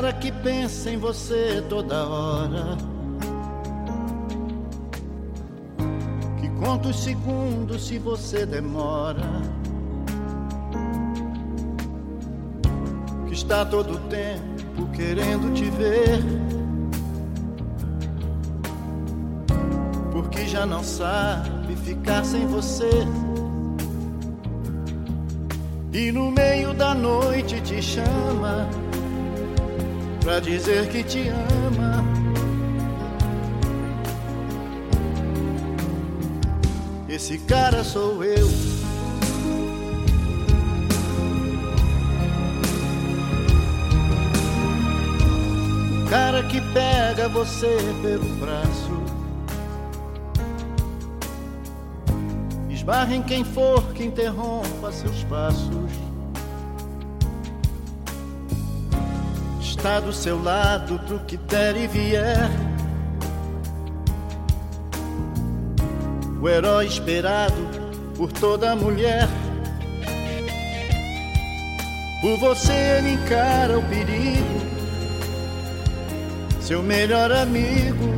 cara que pensa em você toda hora. Que conta os segundos se você demora. Que está todo o tempo querendo te ver. Porque já não sabe ficar sem você. E no meio da noite te chama pra dizer que te ama. Esse cara sou eu. O cara que pega você pelo braço. Esbarra em quem for que interrompa seus passos. Está do seu lado pro que der e vier. O herói esperado por toda mulher. Por você ele encara o perigo. Seu melhor amigo.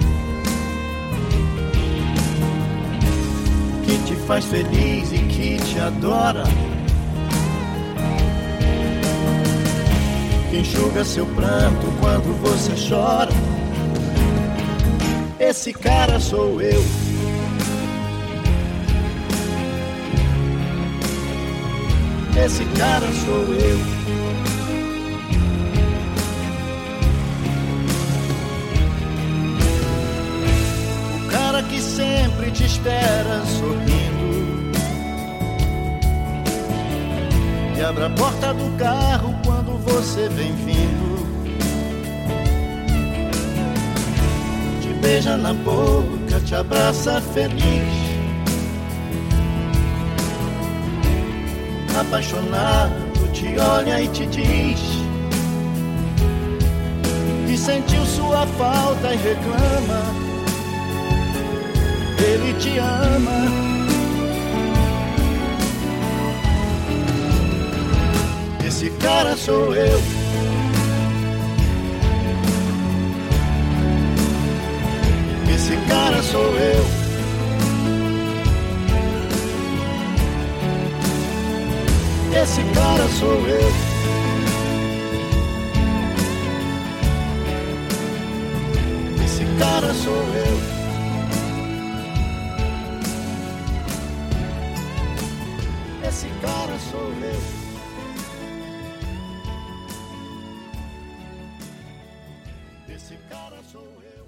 Faz feliz e que te adora. Que enxuga seu pranto quando você chora. Esse cara sou eu. Esse cara sou eu. O cara que sempre te espera sorrindo. Abre a porta do carro quando você vem vindo. Te beija na boca, te abraça feliz. Apaixonado, te olha e te diz que sentiu sua falta e reclama ele te ama. Esse cara sou eu. Esse cara sou eu. Esse cara sou eu. Esse cara sou eu. Esse cara sou eu. Esse cara sou eu.